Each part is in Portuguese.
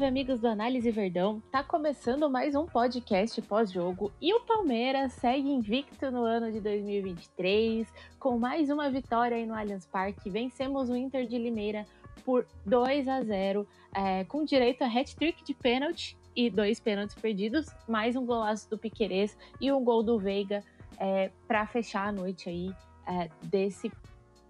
Salve, amigos do Análise Verdão! Tá começando mais um podcast pós-jogo e o Palmeiras segue invicto no ano de 2023 com mais uma vitória aí no Allianz Parque. Vencemos o Inter de Limeira por 2 a 0, é, com direito a hat-trick de pênalti e dois pênaltis perdidos, mais um golaço do Piquerez e um gol do Veiga é, para fechar a noite aí é, desse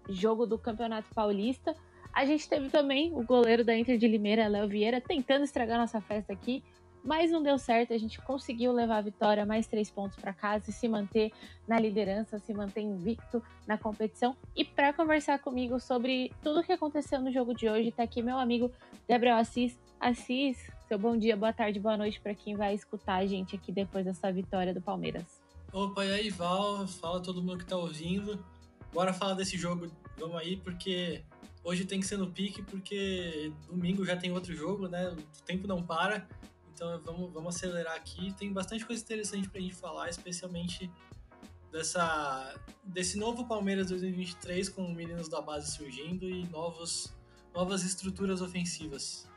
jogo do Campeonato Paulista. A gente teve também o goleiro da Inter de Limeira, Léo Vieira, tentando estragar nossa festa aqui, mas não deu certo. A gente conseguiu levar a vitória, mais três pontos para casa e se manter na liderança, se manter invicto na competição. E para conversar comigo sobre tudo o que aconteceu no jogo de hoje, está aqui meu amigo Gabriel Assis. Assis, seu bom dia, boa tarde, boa noite para quem vai escutar a gente aqui depois dessa vitória do Palmeiras. Opa, e aí, Val? Fala todo mundo que tá ouvindo. Bora falar desse jogo, vamos aí, porque Hoje tem que ser no pique, porque domingo já tem outro jogo, né? O tempo não para. Então vamos, vamos acelerar aqui. Tem bastante coisa interessante pra gente falar, especialmente dessa, desse novo Palmeiras 2023 com meninos da base surgindo e novos, novas estruturas ofensivas.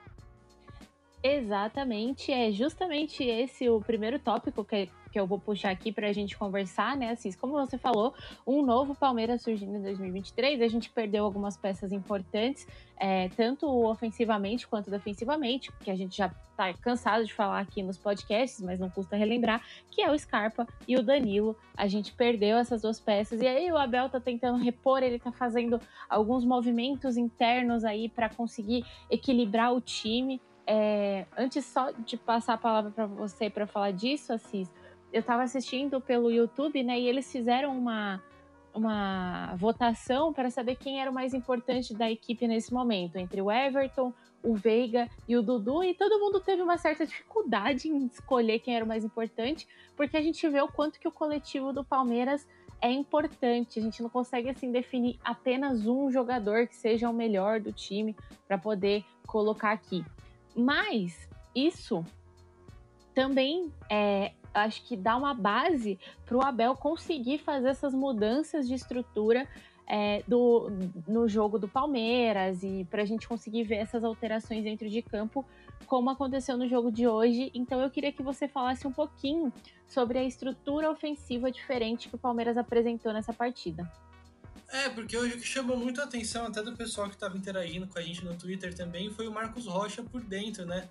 Exatamente, é justamente esse o primeiro tópico que que eu vou puxar aqui para a gente conversar, né, Assis? Como você falou, um novo Palmeiras surgindo em 2023, a gente perdeu algumas peças importantes, é, tanto ofensivamente quanto defensivamente, que a gente já está cansado de falar aqui nos podcasts, mas não custa relembrar, que é o Scarpa e o Danilo. A gente perdeu essas duas peças e aí o Abel tá tentando repor, ele tá fazendo alguns movimentos internos aí para conseguir equilibrar o time. É, antes só de passar a palavra para você para falar disso, Assis, eu estava assistindo pelo YouTube, né? E eles fizeram uma, uma votação para saber quem era o mais importante da equipe nesse momento, entre o Everton, o Veiga e o Dudu, e todo mundo teve uma certa dificuldade em escolher quem era o mais importante, porque a gente vê o quanto que o coletivo do Palmeiras é importante. A gente não consegue assim definir apenas um jogador que seja o melhor do time para poder colocar aqui. Mas isso também é, acho que dá uma base para o Abel conseguir fazer essas mudanças de estrutura é, do, no jogo do Palmeiras e para a gente conseguir ver essas alterações dentro de campo, como aconteceu no jogo de hoje. Então eu queria que você falasse um pouquinho sobre a estrutura ofensiva diferente que o Palmeiras apresentou nessa partida. É, porque hoje o que chamou muito a atenção até do pessoal que estava interagindo com a gente no Twitter também foi o Marcos Rocha por dentro, né?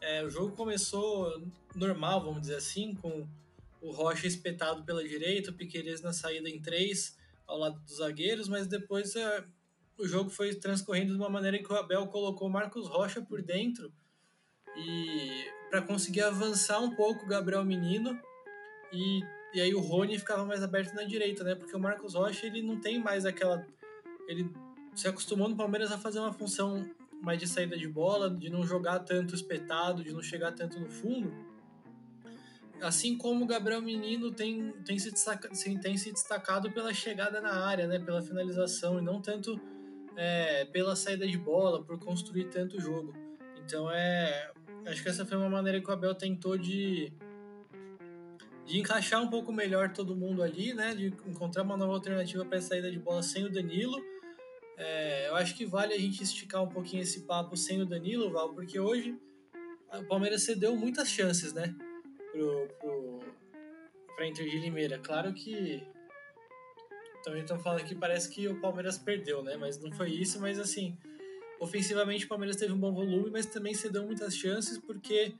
É, o jogo começou normal, vamos dizer assim, com o Rocha espetado pela direita, o Piqueires na saída em três, ao lado dos zagueiros, mas depois é, o jogo foi transcorrendo de uma maneira que o Abel colocou Marcos Rocha por dentro e para conseguir avançar um pouco o Gabriel Menino e, e aí o Rony ficava mais aberto na direita, né? Porque o Marcos Rocha ele não tem mais aquela ele se acostumou no Palmeiras a fazer uma função mais de saída de bola, de não jogar tanto espetado, de não chegar tanto no fundo. Assim como o Gabriel Menino tem, tem, se, destaca, tem se destacado pela chegada na área, né, pela finalização, e não tanto é, pela saída de bola, por construir tanto jogo. Então é. Acho que essa foi uma maneira que o Abel tentou de, de encaixar um pouco melhor todo mundo ali, né? De encontrar uma nova alternativa para a saída de bola sem o Danilo é, eu acho que vale a gente esticar um pouquinho esse papo sem o Danilo, Val, porque hoje o Palmeiras cedeu muitas chances, né? Pro, pro, pra Inter de Limeira. Claro que também estão falando que parece que o Palmeiras perdeu, né? Mas não foi isso, mas assim, ofensivamente o Palmeiras teve um bom volume, mas também cedeu muitas chances porque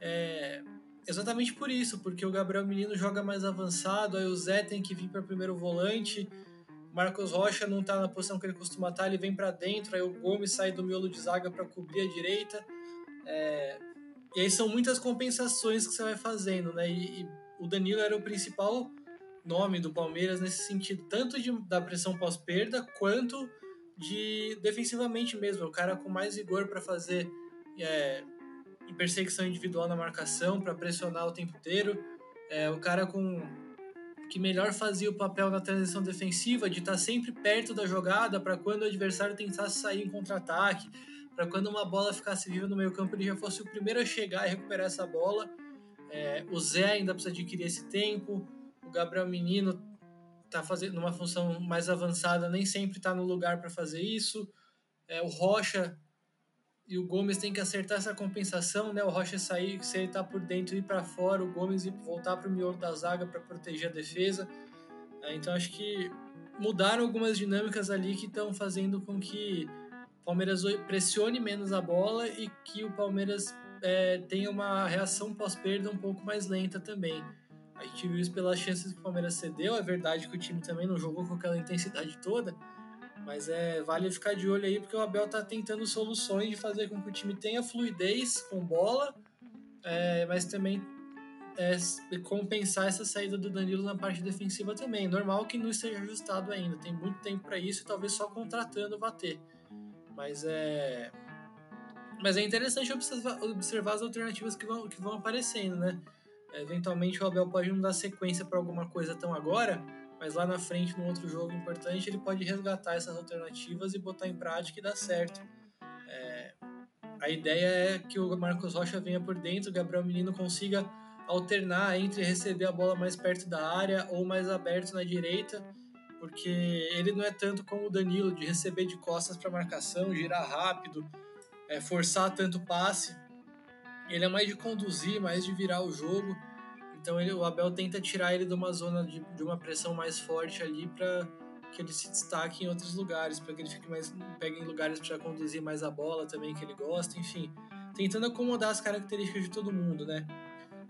é, exatamente por isso, porque o Gabriel Menino joga mais avançado, aí o Zé tem que vir para primeiro volante. Marcos Rocha não está na posição que ele costuma estar, tá, ele vem para dentro, aí o Gomes sai do miolo de zaga para cobrir a direita. É, e aí são muitas compensações que você vai fazendo, né? E, e, o Danilo era o principal nome do Palmeiras nesse sentido, tanto de, da pressão pós-perda quanto de defensivamente mesmo. O cara com mais vigor para fazer é, perseguição individual na marcação, para pressionar o tempo inteiro. É, o cara com que melhor fazia o papel na transição defensiva, de estar sempre perto da jogada para quando o adversário tentasse sair em contra-ataque, para quando uma bola ficasse viva no meio campo ele já fosse o primeiro a chegar e recuperar essa bola. É, o Zé ainda precisa adquirir esse tempo, o Gabriel Menino está fazendo uma função mais avançada, nem sempre está no lugar para fazer isso. É, o Rocha e o Gomes tem que acertar essa compensação, né? O Rocha sair, se ele tá por dentro ir para fora, o Gomes ir voltar para o miolo da zaga para proteger a defesa. É, então acho que mudaram algumas dinâmicas ali que estão fazendo com que o Palmeiras pressione menos a bola e que o Palmeiras é, tenha uma reação pós-perda um pouco mais lenta também. A gente viu isso pelas chances que o Palmeiras cedeu. É verdade que o time também não jogou com aquela intensidade toda, mas é vale ficar de olho aí porque o Abel está tentando soluções de fazer com que o time tenha fluidez com bola, é, mas também é, compensar essa saída do Danilo na parte defensiva também. Normal que não esteja ajustado ainda, tem muito tempo para isso e talvez só contratando vá ter. Mas é mas é interessante observar, observar as alternativas que vão, que vão aparecendo, né? Eventualmente o Abel pode não dar sequência para alguma coisa tão agora, mas lá na frente, num outro jogo importante, ele pode resgatar essas alternativas e botar em prática e dar certo. É, a ideia é que o Marcos Rocha venha por dentro, o Gabriel Menino consiga alternar entre receber a bola mais perto da área ou mais aberto na direita, porque ele não é tanto como o Danilo de receber de costas para marcação, girar rápido, é, forçar tanto passe. Ele é mais de conduzir, mais de virar o jogo. Então ele, o Abel tenta tirar ele de uma zona de, de uma pressão mais forte ali para que ele se destaque em outros lugares, para que ele fique mais pegue em lugares para conduzir mais a bola também que ele gosta, enfim, tentando acomodar as características de todo mundo, né?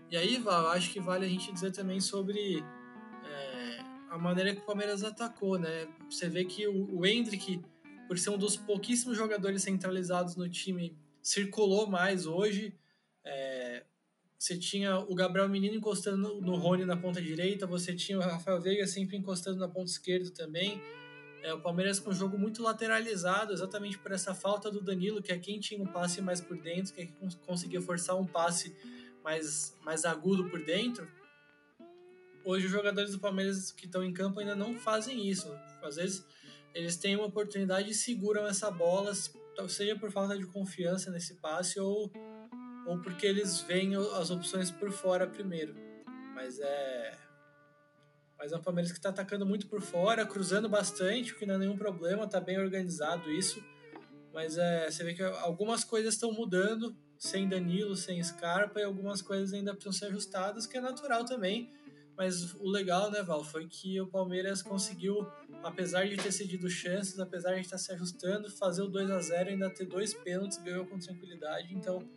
E aí, Val, acho que vale a gente dizer também sobre é, a maneira que o Palmeiras atacou, né? Você vê que o, o Hendrick por ser um dos pouquíssimos jogadores centralizados no time, circulou mais hoje. É, você tinha o Gabriel Menino encostando no, Rony na ponta direita, você tinha o Rafael Veiga sempre encostando na ponta esquerda também. É, o Palmeiras com um jogo muito lateralizado, exatamente por essa falta do Danilo, que é quem tinha um passe mais por dentro, que é quem conseguia forçar um passe mais, mais agudo por dentro. Hoje os jogadores do Palmeiras que estão em campo ainda não fazem isso. Às vezes eles têm uma oportunidade e seguram essa bola, seja por falta de confiança nesse passe ou, ou porque eles veem as opções por fora primeiro. Mas é. Mas é um Palmeiras que está atacando muito por fora, cruzando bastante, o que não é nenhum problema, está bem organizado isso. Mas é, você vê que algumas coisas estão mudando, sem Danilo, sem Scarpa, e algumas coisas ainda precisam ser ajustadas, que é natural também mas o legal, né, Val, foi que o Palmeiras conseguiu, apesar de ter cedido chances, apesar de estar se ajustando, fazer o 2 a 0 ainda ter dois pênaltis, ganhou com tranquilidade. Então,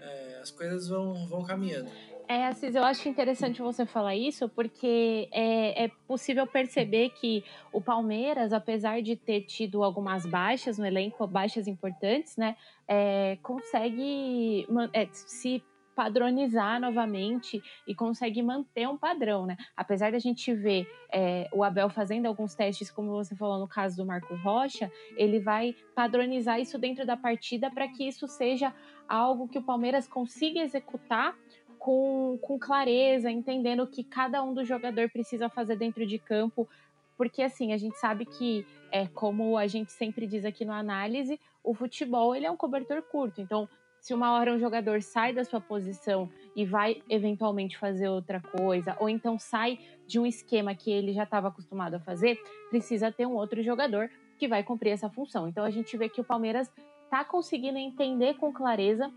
é, as coisas vão, vão caminhando. É, Assis, eu acho interessante você falar isso, porque é, é, possível perceber que o Palmeiras, apesar de ter tido algumas baixas no elenco, baixas importantes, né, é, consegue é, se padronizar novamente e consegue manter um padrão, né? Apesar da gente ver é, o Abel fazendo alguns testes, como você falou no caso do Marcos Rocha, ele vai padronizar isso dentro da partida para que isso seja algo que o Palmeiras consiga executar com, com clareza, entendendo o que cada um do jogador precisa fazer dentro de campo porque assim a gente sabe que é como a gente sempre diz aqui no análise o futebol ele é um cobertor curto então se uma hora um jogador sai da sua posição e vai eventualmente fazer outra coisa, ou então sai de um esquema que ele já estava acostumado a fazer, precisa ter um outro jogador que vai cumprir essa função. Então a gente vê que o Palmeiras está conseguindo entender com clareza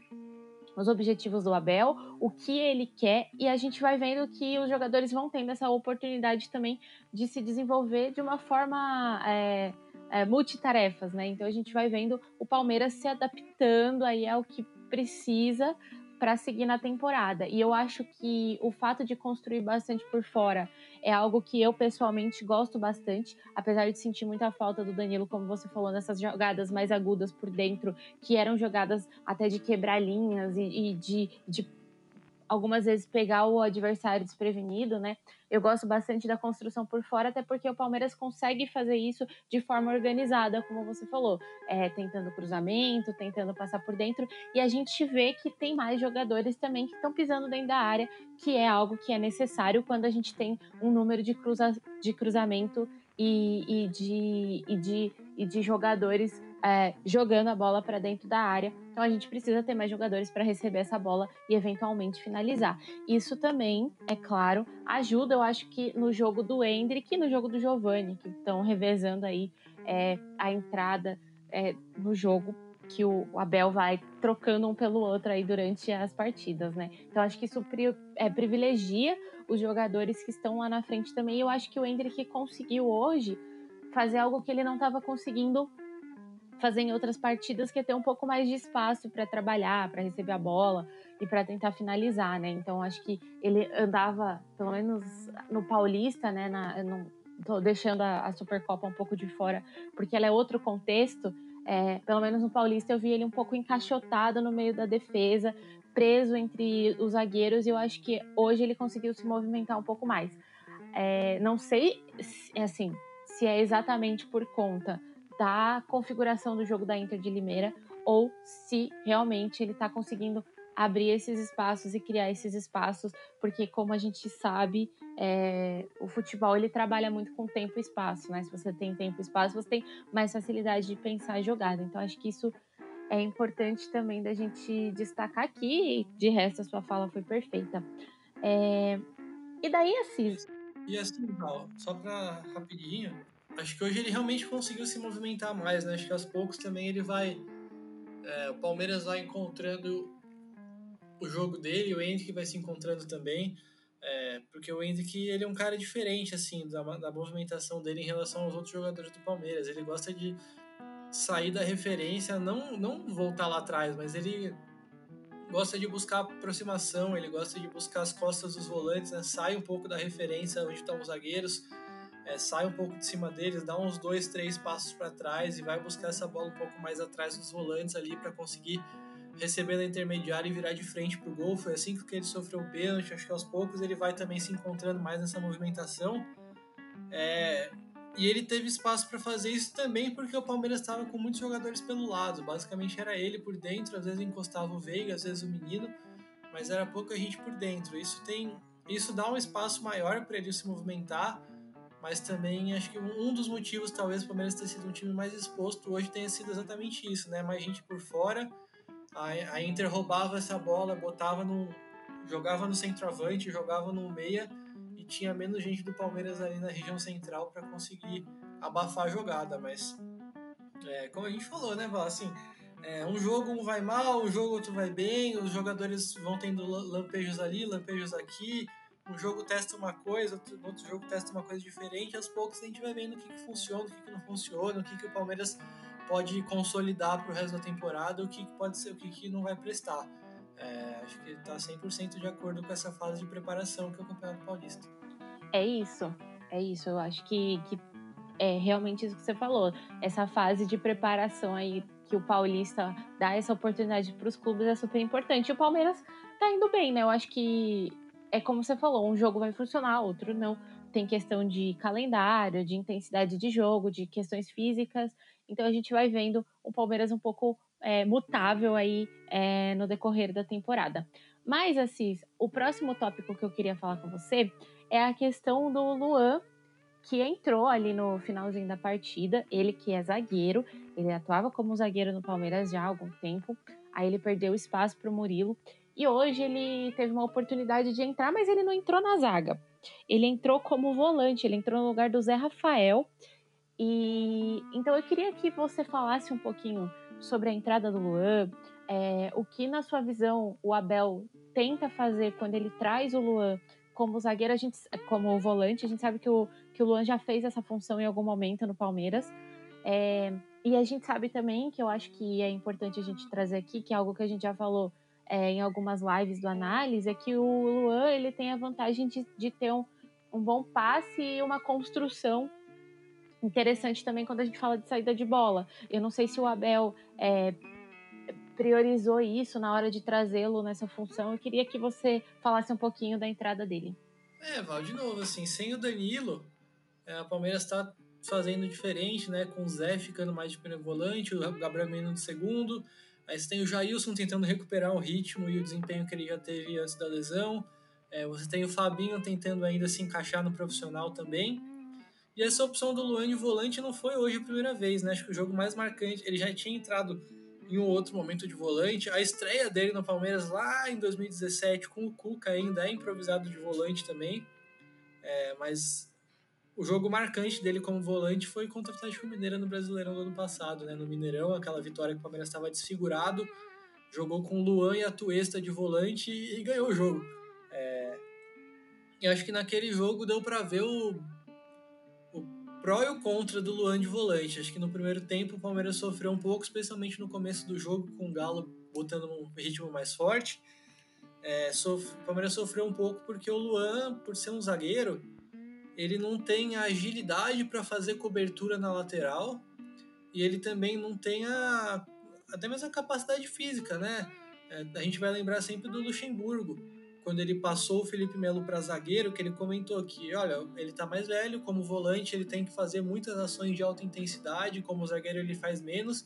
os objetivos do Abel, o que ele quer, e a gente vai vendo que os jogadores vão tendo essa oportunidade também de se desenvolver de uma forma. É, é, multitarefas, né? Então a gente vai vendo o Palmeiras se adaptando aí ao que precisa para seguir na temporada. E eu acho que o fato de construir bastante por fora é algo que eu pessoalmente gosto bastante, apesar de sentir muita falta do Danilo, como você falou, nessas jogadas mais agudas por dentro, que eram jogadas até de quebrar linhas e, e de, de algumas vezes pegar o adversário desprevenido, né? Eu gosto bastante da construção por fora, até porque o Palmeiras consegue fazer isso de forma organizada, como você falou, é, tentando cruzamento, tentando passar por dentro, e a gente vê que tem mais jogadores também que estão pisando dentro da área, que é algo que é necessário quando a gente tem um número de, cruza de cruzamento e, e, de, e, de, e de jogadores é, jogando a bola para dentro da área. Então a gente precisa ter mais jogadores para receber essa bola e eventualmente finalizar. Isso também, é claro, ajuda, eu acho que no jogo do Hendrick e no jogo do Giovanni, que estão revezando aí é, a entrada é, no jogo que o Abel vai trocando um pelo outro aí durante as partidas, né? Então acho que isso é, privilegia os jogadores que estão lá na frente também. Eu acho que o Hendrick conseguiu hoje fazer algo que ele não estava conseguindo fazer em outras partidas, que é ter um pouco mais de espaço para trabalhar, para receber a bola e para tentar finalizar, né? Então acho que ele andava, pelo menos no Paulista, né? Na, não, tô deixando a, a Supercopa um pouco de fora, porque ela é outro contexto. É, pelo menos no Paulista eu vi ele um pouco encaixotado no meio da defesa, preso entre os zagueiros, e eu acho que hoje ele conseguiu se movimentar um pouco mais. É, não sei, assim, se é exatamente por conta da configuração do jogo da Inter de Limeira ou se realmente ele está conseguindo abrir esses espaços e criar esses espaços, porque como a gente sabe, é, o futebol ele trabalha muito com tempo e espaço, né? Se você tem tempo e espaço, você tem mais facilidade de pensar em jogada. Então acho que isso é importante também da gente destacar aqui. E de resto, a sua fala foi perfeita. É, e daí, Assis? E assim, só para rapidinho, acho que hoje ele realmente conseguiu se movimentar mais, né? Acho que aos poucos também ele vai. É, o Palmeiras vai encontrando o jogo dele, o Hendrick vai se encontrando também. É, porque o Hendrick ele é um cara diferente assim da, da movimentação dele em relação aos outros jogadores do Palmeiras. Ele gosta de sair da referência, não, não voltar lá atrás, mas ele gosta de buscar aproximação, ele gosta de buscar as costas dos volantes, né? sai um pouco da referência onde estão os zagueiros é, sai um pouco de cima deles, dá uns dois, três passos para trás e vai buscar essa bola um pouco mais atrás dos volantes ali para conseguir receber na intermediária e virar de frente para o gol. Foi assim que ele sofreu o pênalti. Acho que aos poucos ele vai também se encontrando mais nessa movimentação. É, e ele teve espaço para fazer isso também porque o Palmeiras estava com muitos jogadores pelo lado. Basicamente era ele por dentro, às vezes encostava o Veiga, às vezes o menino, mas era pouca gente por dentro. Isso tem, isso dá um espaço maior para ele se movimentar mas também acho que um dos motivos, talvez, o Palmeiras ter sido um time mais exposto hoje tenha sido exatamente isso, né? Mais gente por fora, a, Inter roubava essa bola, botava no. jogava no centroavante, jogava no meia e tinha menos gente do Palmeiras ali na região central para conseguir abafar a jogada, mas é, como a gente falou, né, Val? Assim, é, um jogo um vai mal, um jogo outro vai bem, os jogadores vão tendo lampejos ali, lampejos aqui, um jogo testa uma coisa, outro, outro jogo testa uma coisa diferente, aos poucos a gente vai vendo o que, que funciona, o que, que não funciona, o que, que o Palmeiras pode consolidar para o resto da temporada, o que, que pode ser, o que, que não vai prestar. É, acho que está 100% de acordo com essa fase de preparação que é o Campeonato Paulista. É isso, é isso. Eu acho que, que é realmente isso que você falou. Essa fase de preparação aí que o Paulista dá essa oportunidade para os clubes é super importante. E o Palmeiras tá indo bem, né? Eu acho que é como você falou, um jogo vai funcionar, outro não. Tem questão de calendário, de intensidade de jogo, de questões físicas. Então a gente vai vendo o Palmeiras um pouco é, mutável aí é, no decorrer da temporada. Mas, Assis, o próximo tópico que eu queria falar com você é a questão do Luan, que entrou ali no finalzinho da partida. Ele que é zagueiro, ele atuava como zagueiro no Palmeiras já há algum tempo. Aí ele perdeu espaço para o Murilo e hoje ele teve uma oportunidade de entrar, mas ele não entrou na zaga. Ele entrou como volante, ele entrou no lugar do Zé Rafael. E então eu queria que você falasse um pouquinho sobre a entrada do Luan, é, o que na sua visão o Abel tenta fazer quando ele traz o Luan como zagueiro, a gente, como volante, a gente sabe que o, que o Luan já fez essa função em algum momento no Palmeiras. É, e a gente sabe também que eu acho que é importante a gente trazer aqui, que é algo que a gente já falou é, em algumas lives do análise, é que o Luan ele tem a vantagem de, de ter um, um bom passe e uma construção interessante também quando a gente fala de saída de bola. Eu não sei se o Abel é, priorizou isso na hora de trazê-lo nessa função. Eu queria que você falasse um pouquinho da entrada dele. É, Val, de novo, assim, sem o Danilo, é, o Palmeiras está fazendo diferente, né? Com o Zé ficando mais de primeiro volante, o Gabriel Menino de segundo, Você tem o Jailson tentando recuperar o ritmo e o desempenho que ele já teve antes da lesão. É, você tem o Fabinho tentando ainda se encaixar no profissional também. E essa opção do Luan de volante não foi hoje a primeira vez, né? Acho que o jogo mais marcante, ele já tinha entrado em um outro momento de volante. A estreia dele no Palmeiras lá em 2017 com o Cuca ainda é improvisado de volante também. É, mas o jogo marcante dele como volante foi contra o Atlético Mineiro no Brasileirão do ano passado, né? No Mineirão, aquela vitória que o Palmeiras estava desfigurado, jogou com o Luan e a Tuesta de volante e, ganhou o jogo. É... E acho que naquele jogo deu para ver o... o pró e o contra do Luan de volante. Acho que no primeiro tempo o Palmeiras sofreu um pouco, especialmente no começo do jogo, com o Galo botando um ritmo mais forte. É, sof... O Palmeiras sofreu um pouco porque o Luan, por ser um zagueiro, ele não tem a agilidade para fazer cobertura na lateral e ele também não tem a, até mesmo a capacidade física, né? É, a gente vai lembrar sempre do Luxemburgo, quando ele passou o Felipe Melo para zagueiro, que ele comentou que, olha, ele está mais velho, como volante ele tem que fazer muitas ações de alta intensidade, como zagueiro ele faz menos,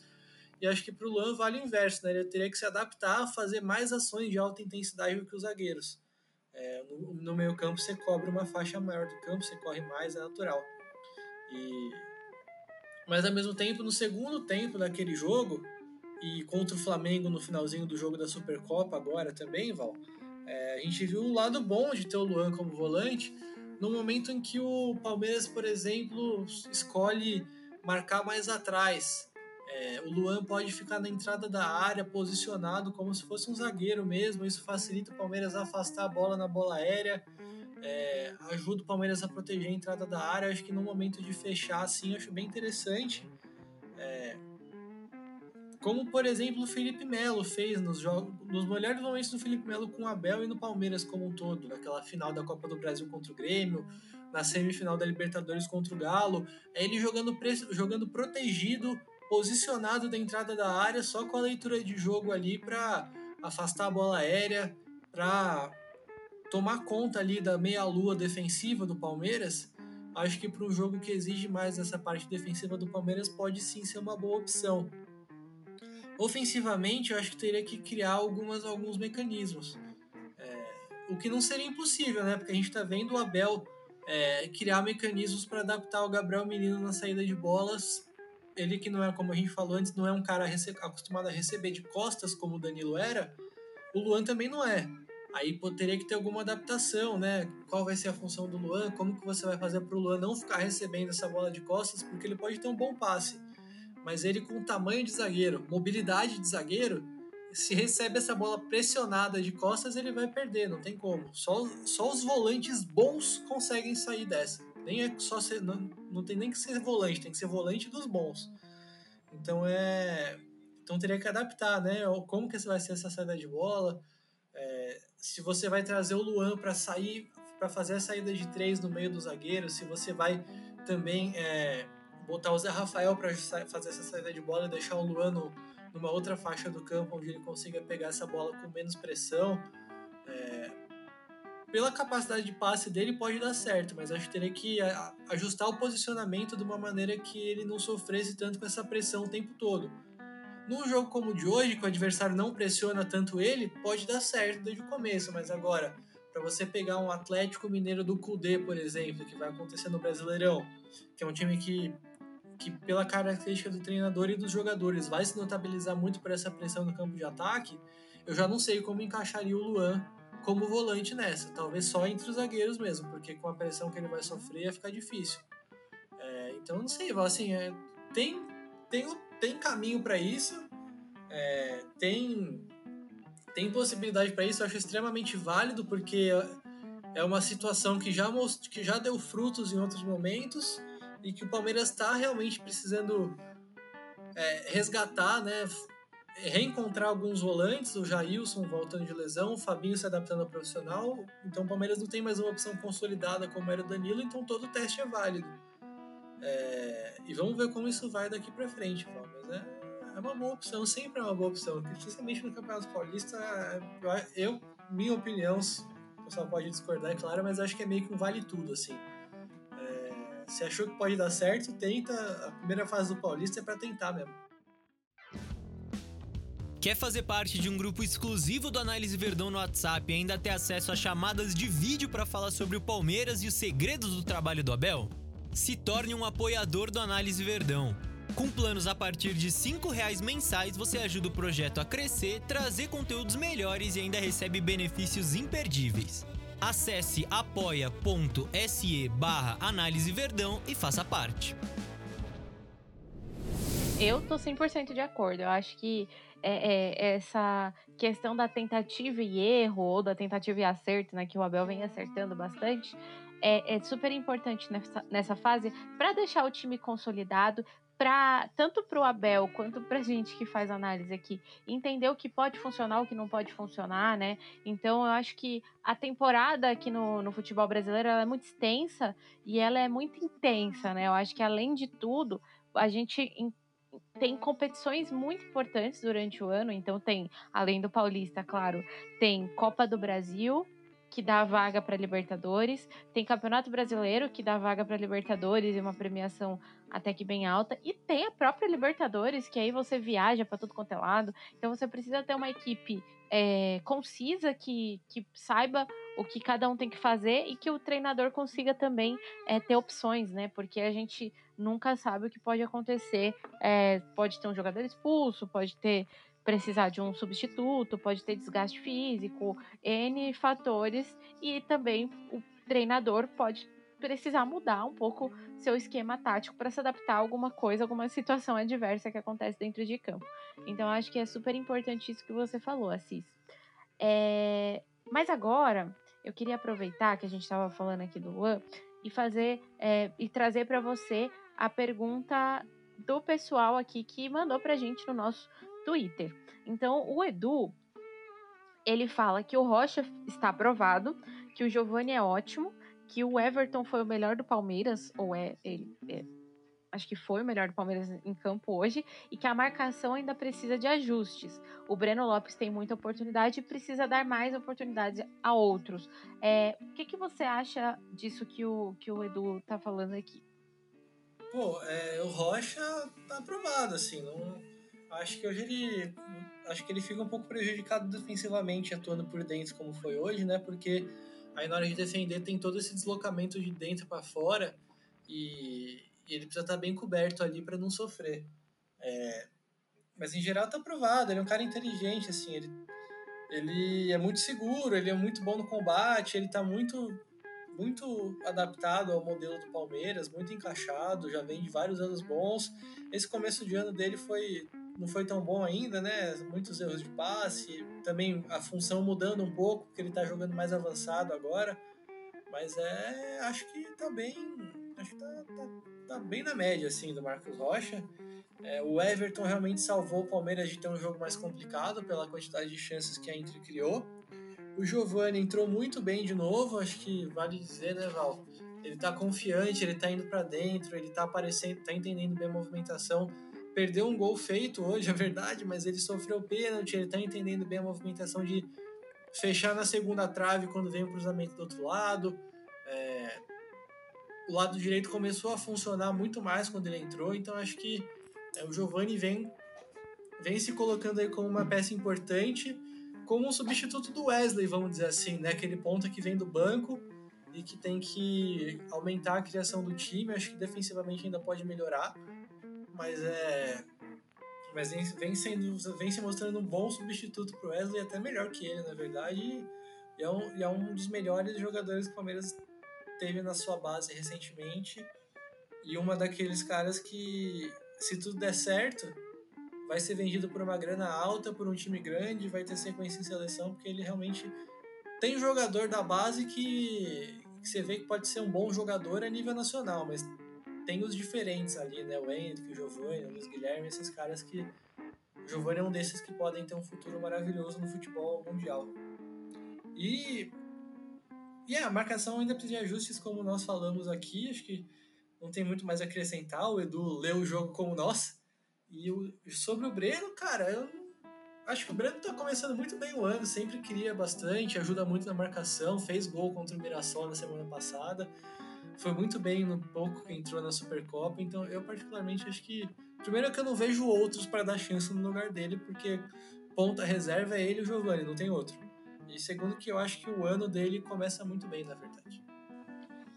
e acho que para o Luan vale o inverso, né? Ele teria que se adaptar a fazer mais ações de alta intensidade do que os zagueiros. É, no, no meio campo você cobre uma faixa maior do campo, você corre mais, é natural. E... Mas ao mesmo tempo, no segundo tempo daquele jogo, e contra o Flamengo no finalzinho do jogo da Supercopa agora também, Val, é, a gente viu o lado bom de ter o Luan como volante, no momento em que o Palmeiras, por exemplo, escolhe marcar mais atrás. É, o Luan pode ficar na entrada da área, posicionado como se fosse um zagueiro mesmo. Isso facilita o Palmeiras a afastar a bola na bola aérea, é, ajuda o Palmeiras a proteger a entrada da área. Acho que no momento de fechar assim, acho bem interessante. É, como, por exemplo, o Felipe Melo fez nos jogos, nos melhores momentos do Felipe Melo com o Abel e no Palmeiras como um todo, naquela final da Copa do Brasil contra o Grêmio, na semifinal da Libertadores contra o Galo, é ele jogando, jogando protegido, posicionado da entrada da área só com a leitura de jogo ali para afastar a bola aérea, para tomar conta ali da meia-lua defensiva do Palmeiras. Acho que para um jogo que exige mais essa parte defensiva do Palmeiras pode sim ser uma boa opção. Ofensivamente, eu acho que teria que criar algumas, alguns mecanismos. É, o que não seria impossível, né? Porque a gente está vendo o Abel é, criar mecanismos para adaptar o Gabriel Menino na saída de bolas ele que não é, como a gente falou antes, não é um cara acostumado a receber de costas como o Danilo era, o Luan também não é. Aí teria que ter alguma adaptação, né? Qual vai ser a função do Luan? Como que você vai fazer para o Luan não ficar recebendo essa bola de costas? Porque ele pode ter um bom passe, mas ele com tamanho de zagueiro, mobilidade de zagueiro, se recebe essa bola pressionada de costas, ele vai perder, não tem como. Só, só os volantes bons conseguem sair dessa. Nem é só ser, não, não tem nem que ser volante, tem que ser volante dos bons. Então é, então teria que adaptar, né? Como que vai ser essa saída de bola? É, se você vai trazer o Luan para sair, para fazer a saída de três no meio dos zagueiros, se você vai também é, botar o Zé Rafael para fazer essa saída de bola e deixar o Luan no, numa outra faixa do campo onde ele consiga pegar essa bola com menos pressão. É, pela capacidade de passe dele pode dar certo, mas acho que teria que ajustar o posicionamento de uma maneira que ele não sofresse tanto com essa pressão o tempo todo. Num jogo como o de hoje, que o adversário não pressiona tanto ele, pode dar certo desde o começo, mas agora, para você pegar um Atlético Mineiro do Cudê, por exemplo, que vai acontecer no Brasileirão, que é um time que, que pela característica do treinador e dos jogadores, vai se notabilizar muito por essa pressão no campo de ataque, eu já não sei como encaixaria o Luan como volante nessa. Talvez só entre os zagueiros mesmo, porque com a pressão que ele vai sofrer ia ficar difícil. É, então, não sei, assim, é, tem, tem, tem caminho para isso, é, tem, tem possibilidade para isso, eu acho extremamente válido, porque é uma situação que já, most, que já deu frutos em outros momentos e que o Palmeiras está realmente precisando é, resgatar, né? Reencontrar alguns volantes, o Jailson voltando de lesão, o Fabinho se adaptando ao profissional. Então o Palmeiras não tem mais uma opção consolidada como era o Danilo, então todo teste é válido. É, e vamos ver como isso vai daqui para frente, Mas é, é, uma boa opção, sempre é uma boa opção, principalmente no Campeonato Paulista. Eu, minha opinião, o pessoal pode discordar, é claro, mas acho que é meio que um vale tudo assim. É, se achou que pode dar certo, tenta. A primeira fase do Paulista é para tentar mesmo. Quer fazer parte de um grupo exclusivo do Análise Verdão no WhatsApp e ainda ter acesso a chamadas de vídeo para falar sobre o Palmeiras e os segredos do trabalho do Abel? Se torne um apoiador do Análise Verdão. Com planos a partir de R$ reais mensais, você ajuda o projeto a crescer, trazer conteúdos melhores e ainda recebe benefícios imperdíveis. Acesse apoia.se barra Análise Verdão e faça parte. Eu tô 100% de acordo. Eu acho que é, é, essa questão da tentativa e erro, ou da tentativa e acerto, né, que o Abel vem acertando bastante, é, é super importante nessa, nessa fase para deixar o time consolidado, para tanto para o Abel quanto para a gente que faz análise aqui entender o que pode funcionar, o que não pode funcionar, né? Então eu acho que a temporada aqui no, no futebol brasileiro é muito extensa e ela é muito intensa, né? Eu acho que além de tudo a gente tem competições muito importantes durante o ano, então tem, além do Paulista, claro, tem Copa do Brasil, que dá vaga para Libertadores, tem Campeonato Brasileiro, que dá vaga para Libertadores e uma premiação até que bem alta, e tem a própria Libertadores, que aí você viaja para tudo quanto é lado, então você precisa ter uma equipe é, concisa, que, que saiba o que cada um tem que fazer e que o treinador consiga também é, ter opções, né? Porque a gente nunca sabe o que pode acontecer. É, pode ter um jogador expulso, pode ter precisar de um substituto, pode ter desgaste físico, N fatores, e também o treinador pode precisar mudar um pouco seu esquema tático para se adaptar a alguma coisa, alguma situação adversa que acontece dentro de campo. Então, acho que é super importante isso que você falou, Assis. É... Mas agora, eu queria aproveitar que a gente estava falando aqui do Luan e fazer é, e trazer para você a pergunta do pessoal aqui que mandou pra gente no nosso Twitter. Então, o Edu, ele fala que o Rocha está aprovado, que o Giovani é ótimo, que o Everton foi o melhor do Palmeiras, ou é, ele é, acho que foi o melhor do Palmeiras em campo hoje, e que a marcação ainda precisa de ajustes. O Breno Lopes tem muita oportunidade e precisa dar mais oportunidades a outros. É, o que, que você acha disso que o, que o Edu está falando aqui? Pô, é, o Rocha tá aprovado, assim, não, acho que hoje ele acho que ele fica um pouco prejudicado defensivamente atuando por dentro como foi hoje, né? Porque aí na hora de defender tem todo esse deslocamento de dentro para fora e, e, ele precisa estar tá bem coberto ali para não sofrer. É, mas em geral tá aprovado, ele é um cara inteligente, assim, ele, ele é muito seguro, ele é muito bom no combate, ele tá muito muito adaptado ao modelo do Palmeiras, muito encaixado, já vem de vários anos bons. Esse começo de ano dele foi não foi tão bom ainda, né? Muitos erros de passe, também a função mudando um pouco, porque ele está jogando mais avançado agora. Mas é, acho que tá bem, acho que tá, tá, tá bem na média assim do Marcos Rocha. É, o Everton realmente salvou o Palmeiras de ter um jogo mais complicado pela quantidade de chances que a Inter criou. O Giovani entrou muito bem de novo, acho que vale dizer, né, Val? Ele tá confiante, ele tá indo para dentro, ele tá aparecendo, tá entendendo bem a movimentação. Perdeu um gol feito hoje, é verdade, mas ele sofreu pênalti, ele tá entendendo bem a movimentação de fechar na segunda trave quando vem o cruzamento do outro lado. É... O lado direito começou a funcionar muito mais quando ele entrou, então acho que é, o Giovani vem, vem se colocando aí como uma peça importante como um substituto do Wesley, vamos dizer assim, né? Aquele ponta que vem do banco e que tem que aumentar a criação do time. Acho que defensivamente ainda pode melhorar, mas é, mas vem, sendo, vem se mostrando um bom substituto pro Wesley, até melhor que ele, na verdade. E é um, e é um dos melhores jogadores que o Palmeiras teve na sua base recentemente e uma daqueles caras que, se tudo der certo, vai ser vendido por uma grana alta, por um time grande, vai ter sequência em seleção, porque ele realmente tem jogador da base que, que você vê que pode ser um bom jogador a nível nacional, mas tem os diferentes ali, né? O Hendrick, o Giovanni, o Luiz Guilherme, esses caras que. O Giovanni é um desses que podem ter um futuro maravilhoso no futebol mundial. E. E a marcação ainda precisa de ajustes, como nós falamos aqui. Acho que não tem muito mais a acrescentar. O Edu leu o jogo como nós. E o, sobre o Breno, cara, eu acho que o Breno tá começando muito bem o ano, sempre cria bastante, ajuda muito na marcação, fez gol contra o Mirassol na semana passada, foi muito bem no pouco que entrou na Supercopa, então eu particularmente acho que primeiro é que eu não vejo outros para dar chance no lugar dele, porque ponta reserva é ele e o Giovani, não tem outro. E segundo que eu acho que o ano dele começa muito bem, na verdade.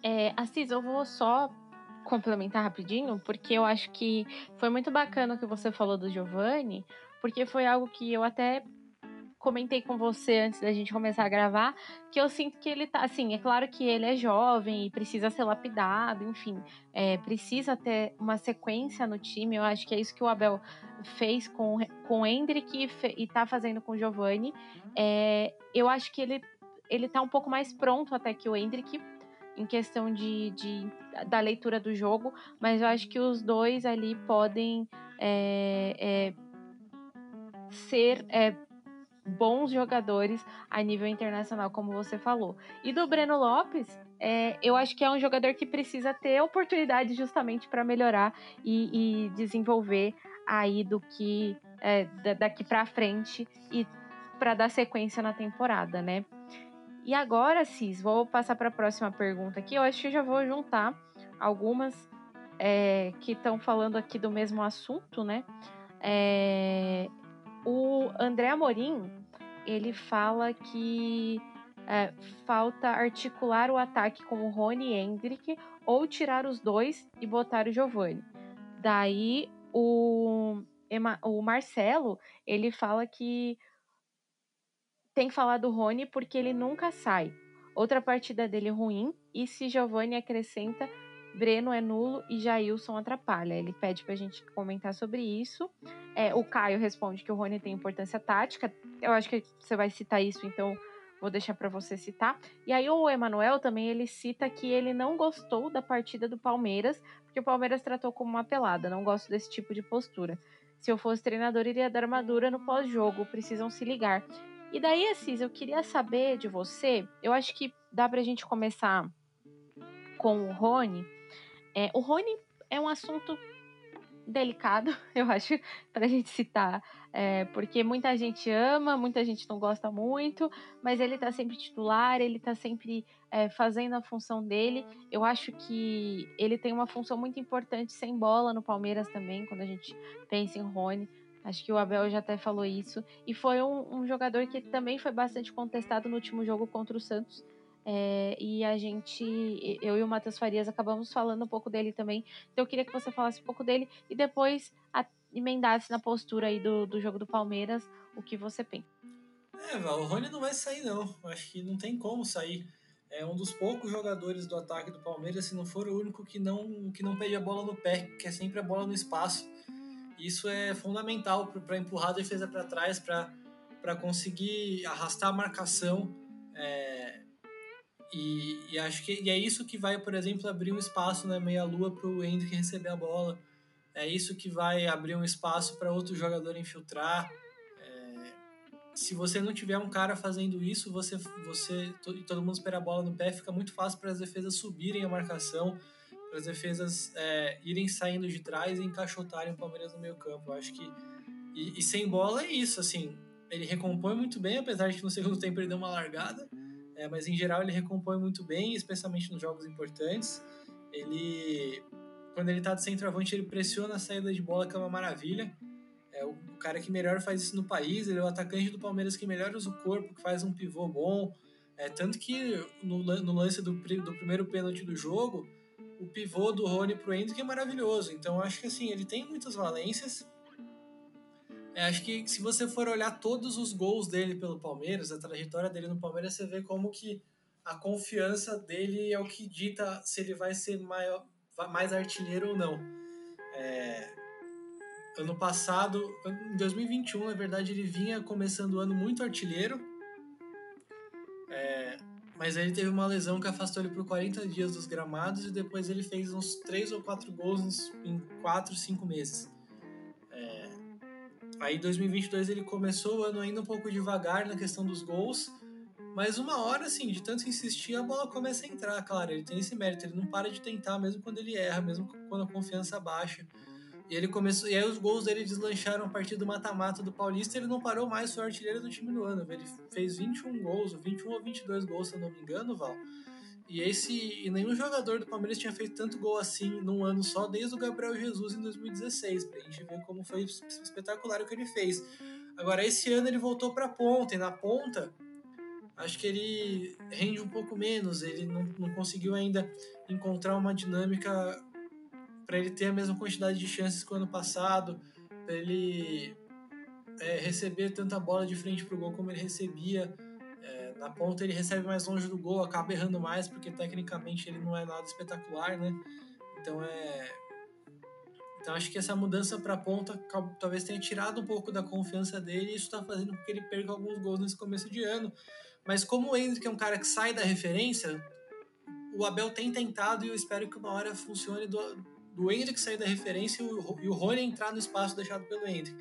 É, Assis, eu vou só complementar rapidinho, porque eu acho que foi muito bacana o que você falou do Giovanni, porque foi algo que eu até comentei com você antes da gente começar a gravar que eu sinto que ele tá. Assim, é claro que ele é jovem e precisa ser lapidado, enfim, é, precisa ter uma sequência no time. Eu acho que é isso que o Abel fez com, com o Hendrick e, e tá fazendo com o Giovanni. É, eu acho que ele, ele tá um pouco mais pronto até que o Hendrick em questão de, de, da leitura do jogo, mas eu acho que os dois ali podem é, é, ser é, bons jogadores a nível internacional, como você falou. E do Breno Lopes, é, eu acho que é um jogador que precisa ter oportunidade justamente para melhorar e, e, desenvolver aí do que é, daqui para frente e para dar sequência na temporada, né? E agora, Cis, vou passar para a próxima pergunta aqui. Eu acho que já vou juntar algumas é, que estão falando aqui do mesmo assunto, né? É, o André Amorim, ele fala que é, falta articular o ataque com o Rony e Hendrick ou tirar os dois e botar o Giovani. Daí o, o Marcelo, ele fala que tem que falar do Rony porque ele nunca sai. Outra partida dele ruim e se Giovani acrescenta Breno é nulo e Jailson atrapalha. Ele pede pra gente comentar sobre isso. É, o Caio responde que o Rony tem importância tática. Eu acho que você vai citar isso, então vou deixar para você citar. E aí o Emanuel também ele cita que ele não gostou da partida do Palmeiras, porque o Palmeiras tratou como uma pelada. Não gosto desse tipo de postura. Se eu fosse treinador, iria dar armadura no pós-jogo. Precisam se ligar. E daí, Assis, eu queria saber de você. Eu acho que dá pra gente começar com o Rony é, o Rony é um assunto delicado, eu acho, para a gente citar, é, porque muita gente ama, muita gente não gosta muito, mas ele está sempre titular, ele está sempre é, fazendo a função dele. Eu acho que ele tem uma função muito importante sem bola no Palmeiras também, quando a gente pensa em Rony. Acho que o Abel já até falou isso. E foi um, um jogador que também foi bastante contestado no último jogo contra o Santos é, e a gente, eu e o Matheus Farias acabamos falando um pouco dele também. Então eu queria que você falasse um pouco dele e depois a, emendasse na postura aí do, do jogo do Palmeiras o que você pensa. É, Val, o Rony não vai sair não. Acho que não tem como sair. É um dos poucos jogadores do ataque do Palmeiras, se não for o único que não que não pede a bola no pé, que é sempre a bola no espaço. Isso é fundamental para empurrar a defesa para trás, para conseguir arrastar a marcação. É, e, e, acho que e é isso que vai, por exemplo, abrir um espaço na meia-lua para o Hendrick receber a bola. É isso que vai abrir um espaço para outro jogador infiltrar. É, se você não tiver um cara fazendo isso, você, você e todo mundo espera a bola no pé, fica muito fácil para as defesas subirem a marcação, para as defesas é, irem saindo de trás e encaixotarem o Palmeiras no meio campo. Acho que e, e sem bola é isso, assim. Ele recompõe muito bem, apesar de que no segundo tempo ele deu uma largada é, mas em geral ele recompõe muito bem, especialmente nos jogos importantes. Ele, quando ele está de centroavante, ele pressiona a saída de bola, que é uma maravilha. É o cara que melhor faz isso no país, ele é o atacante do Palmeiras que melhor usa o corpo, que faz um pivô bom. É, tanto que no, no lance do, do primeiro pênalti do jogo, o pivô do Rony pro Hendrick é maravilhoso. Então acho que assim, ele tem muitas valências é, acho que se você for olhar todos os gols dele pelo Palmeiras, a trajetória dele no Palmeiras, você vê como que a confiança dele é o que dita se ele vai ser maior, mais artilheiro ou não. É, ano passado, em 2021, na verdade, ele vinha começando o ano muito artilheiro, é, mas ele teve uma lesão que afastou ele por 40 dias dos gramados e depois ele fez uns 3 ou 4 gols em 4, 5 meses. Aí 2022 ele começou o ano ainda um pouco devagar na questão dos gols, mas uma hora, assim, de tanto insistir, a bola começa a entrar, claro, ele tem esse mérito, ele não para de tentar, mesmo quando ele erra, mesmo quando a confiança baixa. E ele começou, e aí os gols dele deslancharam a partir do mata-mata do Paulista, ele não parou mais, foi artilheiro do time do ano, ele fez 21 gols, 21 ou 22 gols, se eu não me engano, Val. E esse e nenhum jogador do Palmeiras tinha feito tanto gol assim num ano só, desde o Gabriel Jesus em 2016, pra gente ver como foi espetacular o que ele fez. Agora esse ano ele voltou para ponta e na ponta acho que ele rende um pouco menos, ele não, não conseguiu ainda encontrar uma dinâmica para ele ter a mesma quantidade de chances que o ano passado, para ele é, receber tanta bola de frente pro gol como ele recebia. Na ponta ele recebe mais longe do gol, acaba errando mais, porque tecnicamente ele não é nada espetacular, né? Então é. Então acho que essa mudança para ponta talvez tenha tirado um pouco da confiança dele e isso está fazendo com que ele perca alguns gols nesse começo de ano. Mas como o Hendrick é um cara que sai da referência, o Abel tem tentado e eu espero que uma hora funcione do, do Hendrick sair da referência e o, e o Rony entrar no espaço deixado pelo Hendrick.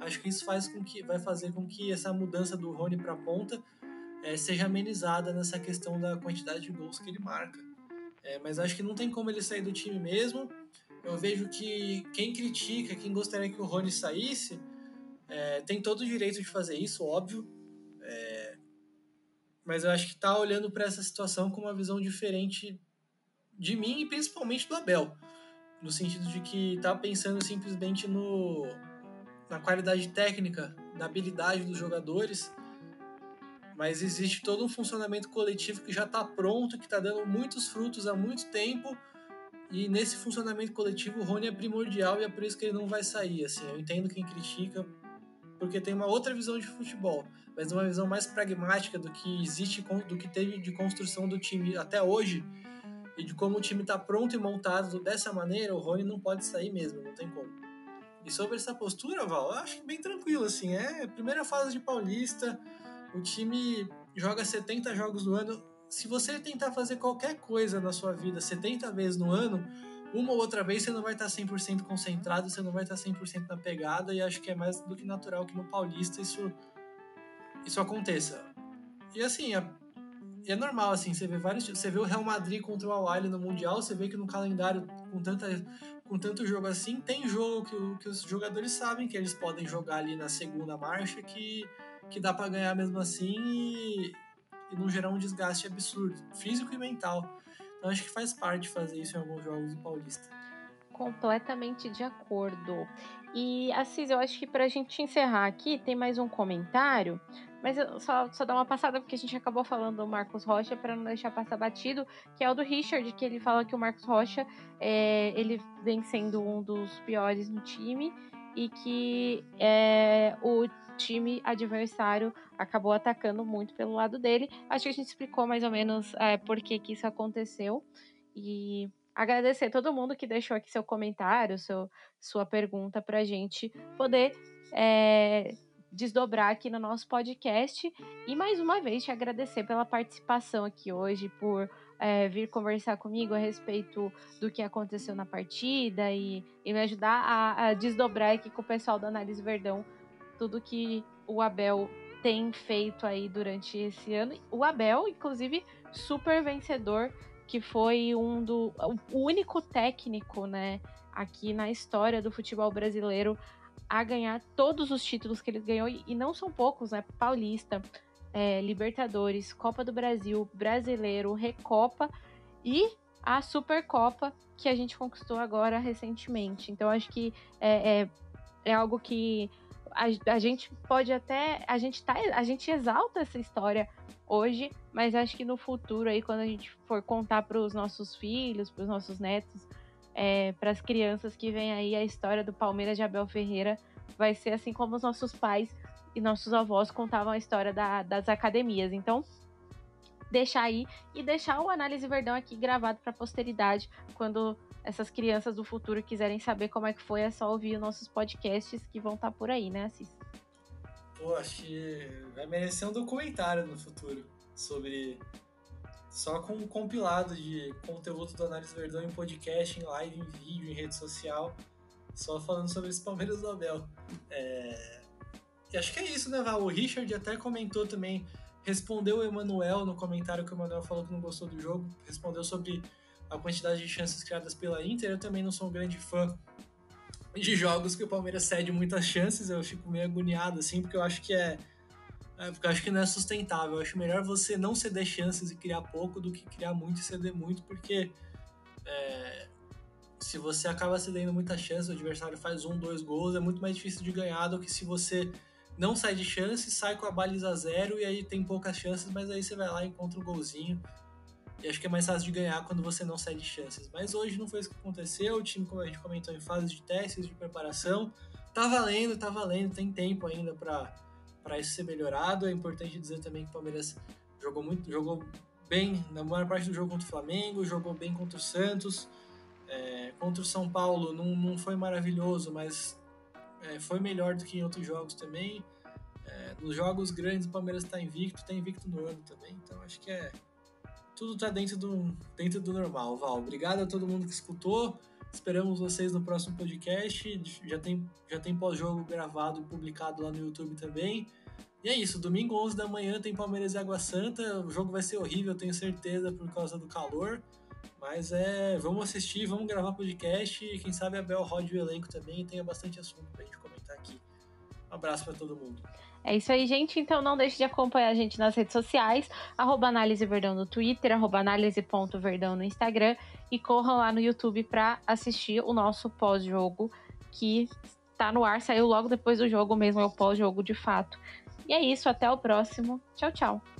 Acho que isso faz com que vai fazer com que essa mudança do Rony para ponta é, seja amenizada nessa questão da quantidade de gols que ele marca. É, mas acho que não tem como ele sair do time mesmo. Eu vejo que quem critica, quem gostaria que o Rony saísse, é, tem todo o direito de fazer isso, óbvio. É, mas eu acho que está olhando para essa situação com uma visão diferente de mim e principalmente do Abel. No sentido de que está pensando simplesmente no, na qualidade técnica, na habilidade dos jogadores mas existe todo um funcionamento coletivo que já está pronto, que está dando muitos frutos há muito tempo. E nesse funcionamento coletivo, o Rony é primordial e é por isso que ele não vai sair. Assim, eu entendo quem critica, porque tem uma outra visão de futebol, mas uma visão mais pragmática do que existe, do que teve de construção do time até hoje e de como o time está pronto e montado dessa maneira. O Rony não pode sair mesmo, não tem como. E sobre essa postura, Val, eu acho bem tranquilo, assim, é primeira fase de Paulista, o time joga 70 jogos no ano. Se você tentar fazer qualquer coisa na sua vida 70 vezes no ano, uma ou outra vez você não vai estar 100% concentrado, você não vai estar 100% na pegada, e acho que é mais do que natural que no Paulista isso, isso aconteça. E assim, é, é normal, assim, você vê vários. Você vê o Real Madrid contra o Al no Mundial, você vê que no calendário, com, tanta, com tanto jogo assim, tem jogo que, que os jogadores sabem que eles podem jogar ali na segunda marcha que que dá para ganhar mesmo assim e, e não gerar um desgaste absurdo, físico e mental. Então acho que faz parte fazer isso em alguns jogos do Paulista. Completamente de acordo. E Assis, eu acho que para a gente encerrar aqui, tem mais um comentário, mas eu só, só dar uma passada porque a gente acabou falando do Marcos Rocha para não deixar passar batido, que é o do Richard, que ele fala que o Marcos Rocha é, ele vem sendo um dos piores no time e que é, o time adversário acabou atacando muito pelo lado dele. Acho que a gente explicou mais ou menos é, por que, que isso aconteceu. E agradecer todo mundo que deixou aqui seu comentário, seu, sua pergunta para a gente poder é, desdobrar aqui no nosso podcast. E mais uma vez te agradecer pela participação aqui hoje, por é, vir conversar comigo a respeito do que aconteceu na partida e, e me ajudar a, a desdobrar aqui com o pessoal da Análise Verdão tudo que o Abel tem feito aí durante esse ano. O Abel, inclusive, super vencedor, que foi um do o único técnico, né, aqui na história do futebol brasileiro a ganhar todos os títulos que ele ganhou e não são poucos, né? Paulista, é, Libertadores, Copa do Brasil, Brasileiro, Recopa e a Supercopa que a gente conquistou agora recentemente. Então acho que é, é, é algo que a, a gente pode até. A gente, tá, a gente exalta essa história hoje, mas acho que no futuro, aí, quando a gente for contar para os nossos filhos, para os nossos netos, é, para as crianças que vêm aí a história do Palmeiras de Abel Ferreira, vai ser assim como os nossos pais e nossos avós contavam a história da, das academias. Então, deixar aí e deixar o Análise Verdão aqui gravado para a posteridade quando essas crianças do futuro quiserem saber como é que foi, é só ouvir os nossos podcasts que vão estar tá por aí, né, Assis? Que vai merecer um documentário no futuro sobre. Só com um compilado de conteúdo do Análise Verdão em podcast, em live, em vídeo, em rede social, só falando sobre esse Palmeiras do Abel. É... E acho que é isso, né, Val? O Richard até comentou também, respondeu o Emanuel no comentário que o Emanuel falou que não gostou do jogo, respondeu sobre a quantidade de chances criadas pela Inter. Eu também não sou um grande fã de jogos que o Palmeiras cede muitas chances. Eu fico meio agoniado, assim, porque eu acho que é. é porque eu acho que não é sustentável. Eu acho melhor você não ceder chances e criar pouco do que criar muito e ceder muito, porque é, se você acaba cedendo muitas chances, o adversário faz um, dois gols, é muito mais difícil de ganhar do que se você não sai de chance, sai com a baliza zero e aí tem poucas chances, mas aí você vai lá e encontra um golzinho. E acho que é mais fácil de ganhar quando você não cede chances. Mas hoje não foi isso que aconteceu. O time, como a gente comentou, em fase de testes, de preparação. tá valendo, tá valendo, tem tempo ainda para isso ser melhorado. É importante dizer também que o Palmeiras jogou muito, jogou bem na maior parte do jogo contra o Flamengo, jogou bem contra o Santos. É, contra o São Paulo não, não foi maravilhoso, mas é, foi melhor do que em outros jogos também. É, nos jogos grandes o Palmeiras está invicto, está invicto no ano também. Então acho que é tudo está dentro do, dentro do normal. Val, obrigado a todo mundo que escutou. Esperamos vocês no próximo podcast. Já tem, já tem pós-jogo gravado e publicado lá no YouTube também. E é isso, domingo 11 da manhã tem Palmeiras e Água Santa. O jogo vai ser horrível, tenho certeza, por causa do calor. Mas é, vamos assistir, vamos gravar podcast quem sabe a Bel rode o elenco também e tenha bastante assunto pra gente comentar aqui. Um abraço para todo mundo. É isso aí, gente. Então não deixe de acompanhar a gente nas redes sociais, arroba Análise Verdão no Twitter, arroba análise.verdão no Instagram e corram lá no YouTube para assistir o nosso pós-jogo que tá no ar, saiu logo depois do jogo mesmo, é o pós-jogo de fato. E é isso, até o próximo. Tchau, tchau.